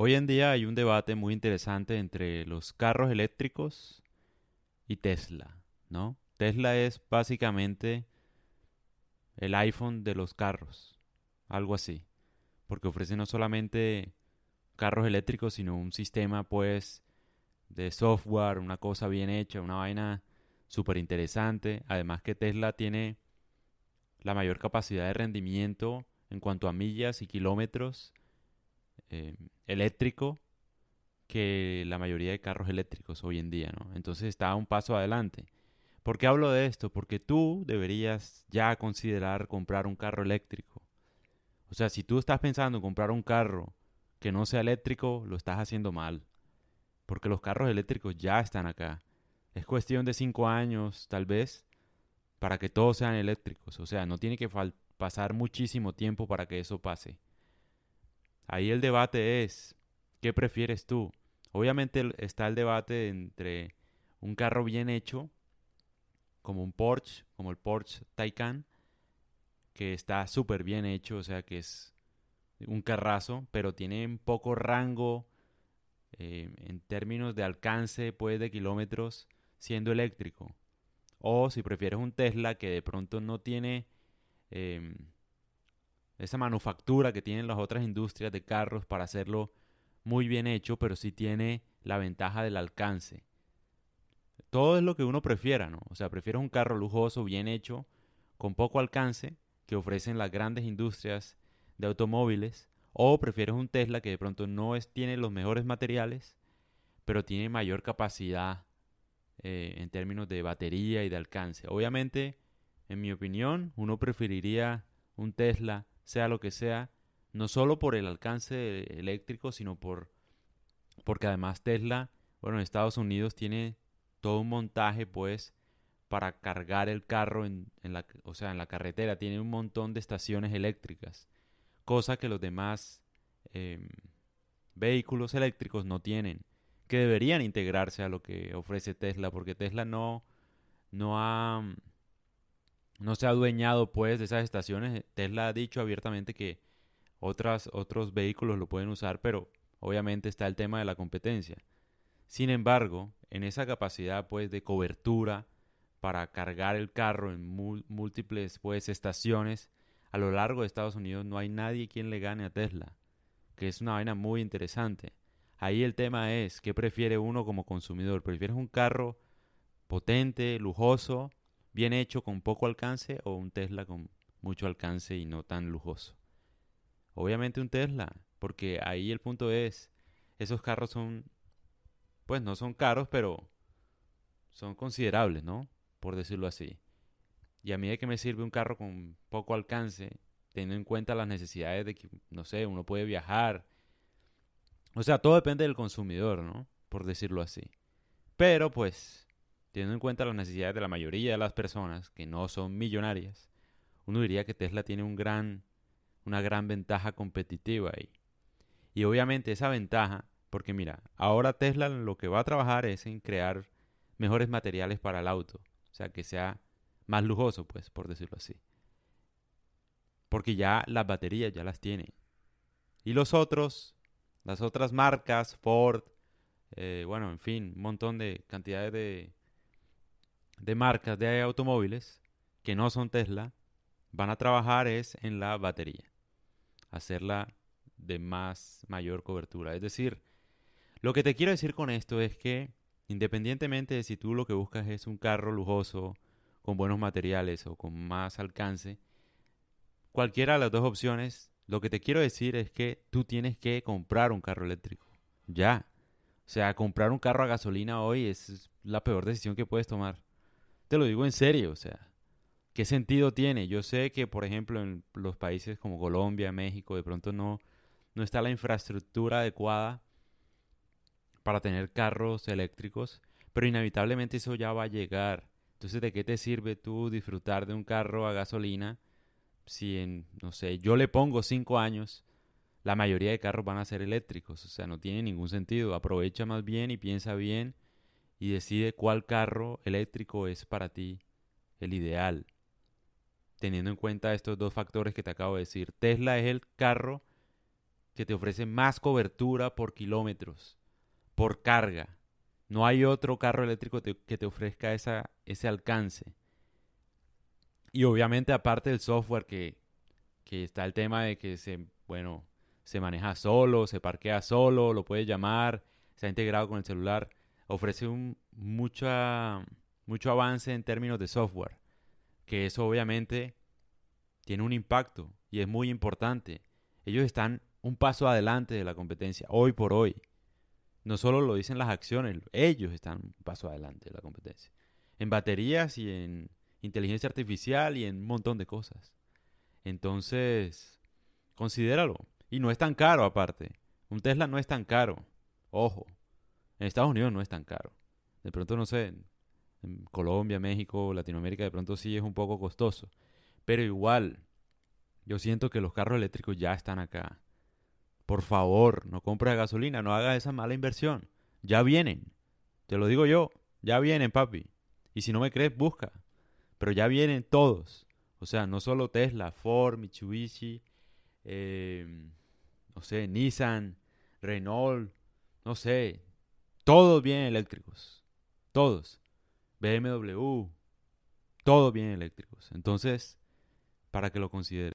Hoy en día hay un debate muy interesante entre los carros eléctricos y Tesla, ¿no? Tesla es básicamente el iPhone de los carros, algo así, porque ofrece no solamente carros eléctricos, sino un sistema pues de software, una cosa bien hecha, una vaina súper interesante. Además que Tesla tiene la mayor capacidad de rendimiento en cuanto a millas y kilómetros eh, eléctrico que la mayoría de carros eléctricos hoy en día, ¿no? Entonces está un paso adelante. ¿Por qué hablo de esto? Porque tú deberías ya considerar comprar un carro eléctrico. O sea, si tú estás pensando en comprar un carro que no sea eléctrico, lo estás haciendo mal. Porque los carros eléctricos ya están acá. Es cuestión de cinco años, tal vez, para que todos sean eléctricos. O sea, no tiene que pasar muchísimo tiempo para que eso pase. Ahí el debate es, ¿qué prefieres tú? Obviamente está el debate entre un carro bien hecho, como un Porsche, como el Porsche Taycan, que está súper bien hecho, o sea que es un carrazo, pero tiene poco rango eh, en términos de alcance pues, de kilómetros siendo eléctrico. O si prefieres un Tesla que de pronto no tiene em, esa manufactura que tienen las otras industrias de carros para hacerlo muy bien hecho, pero sí tiene la ventaja del alcance. Todo es lo que uno prefiera, ¿no? O sea, prefieres un carro lujoso, bien hecho, con poco alcance, que ofrecen las grandes industrias de automóviles, o prefieres un Tesla que de pronto no es, tiene los mejores materiales, pero tiene mayor capacidad eh, en términos de batería y de alcance. Obviamente, en mi opinión, uno preferiría un Tesla, sea lo que sea, no solo por el alcance eléctrico, sino por porque además Tesla, bueno, en Estados Unidos tiene todo un montaje, pues, para cargar el carro en, la, o sea, en la carretera. Tiene un montón de estaciones eléctricas cosa que los demás em, vehículos eléctricos no tienen, que deberían integrarse a lo que ofrece Tesla, porque Tesla no, no ha no se ha adueñado pues de esas estaciones. Tesla ha dicho abiertamente que otros vehículos lo pueden usar, pero obviamente está el tema de la competencia. Sin embargo, en esa capacidad pues de cobertura para cargar el carro en múltiples pues estaciones, a lo largo de Estados Unidos no hay nadie quien le gane a Tesla, que es una vaina muy interesante. Ahí el tema es, ¿qué prefiere uno como consumidor? ¿Prefieres un carro potente, lujoso, bien hecho, con poco alcance o un Tesla con mucho alcance y no tan lujoso? Obviamente un Tesla, porque ahí el punto es, esos carros son, pues no son caros, pero son considerables, ¿no? Por decirlo así. Y a mí de qué me sirve un carro con poco alcance, teniendo en cuenta las necesidades de que, no sé, uno puede viajar. O sea, todo depende del consumidor, ¿no? Por decirlo así. Pero pues, teniendo en cuenta las necesidades de la mayoría de las personas que no son millonarias, uno diría que Tesla tiene una gran ventaja competitiva ahí. Y obviamente esa ventaja, porque mira, ahora Tesla lo que va a trabajar es en crear mejores materiales para el auto. O sea, que sea más lujoso, pues, por decirlo así. Porque ya las baterías ya las tiene. Y los otros, las otras marcas, Ford, eh, bueno, en fin, un montón de cantidades de, de marcas de automóviles que no son Tesla, van a trabajar es en la batería. Hacerla de más mayor cobertura. Es decir, lo que te quiero decir con esto es que independientemente de si tú lo que buscas es un carro lujoso, con buenos materiales o con más alcance, cualquiera de las dos opciones, lo que te quiero decir es que tú tienes que comprar un carro eléctrico. Ya. O sea, comprar un carro a gasolina hoy es la peor decisión que puedes tomar. Te lo digo en serio, o sea, ¿qué sentido tiene? Yo sé que, por ejemplo, en los países como Colombia, México, de pronto no, no está la infraestructura adecuada para tener carros eléctricos, pero inevitablemente eso ya va a llegar. Entonces, ¿de qué te sirve tú disfrutar de un carro a gasolina si en, no sé, yo le pongo cinco años, la mayoría de carros van a ser eléctricos? O sea, no tiene ningún sentido. Aprovecha más bien y piensa bien y decide cuál carro eléctrico es para ti el ideal. Teniendo en cuenta estos dos factores que te acabo de decir. Tesla es el carro que te ofrece más cobertura por kilómetros, por carga. No hay otro carro eléctrico que te ofrezca esa, ese alcance. Y obviamente aparte del software que, que está el tema de que se, bueno, se maneja solo, se parquea solo, lo puedes llamar, se ha integrado con el celular, ofrece un mucha, mucho avance en términos de software, que eso obviamente tiene un impacto y es muy importante. Ellos están un paso adelante de la competencia, hoy por hoy. No solo lo dicen las acciones, ellos están un paso adelante de la competencia. En baterías y en inteligencia artificial y en un montón de cosas. Entonces, considéralo. Y no es tan caro aparte. Un Tesla no es tan caro. Ojo. En Estados Unidos no es tan caro. De pronto, no sé, en Colombia, México, Latinoamérica, de pronto sí es un poco costoso. Pero igual, yo siento que los carros eléctricos ya están acá. Por favor, no compres gasolina, no hagas esa mala inversión. Ya vienen. Te lo digo yo, ya vienen, papi. Y si no me crees, busca. Pero ya vienen todos. O sea, no solo Tesla, Ford, Mitsubishi, eh, no sé, Nissan, Renault, no sé, todos bien eléctricos. Todos. BMW. Todos bien eléctricos. Entonces, para que lo consideres.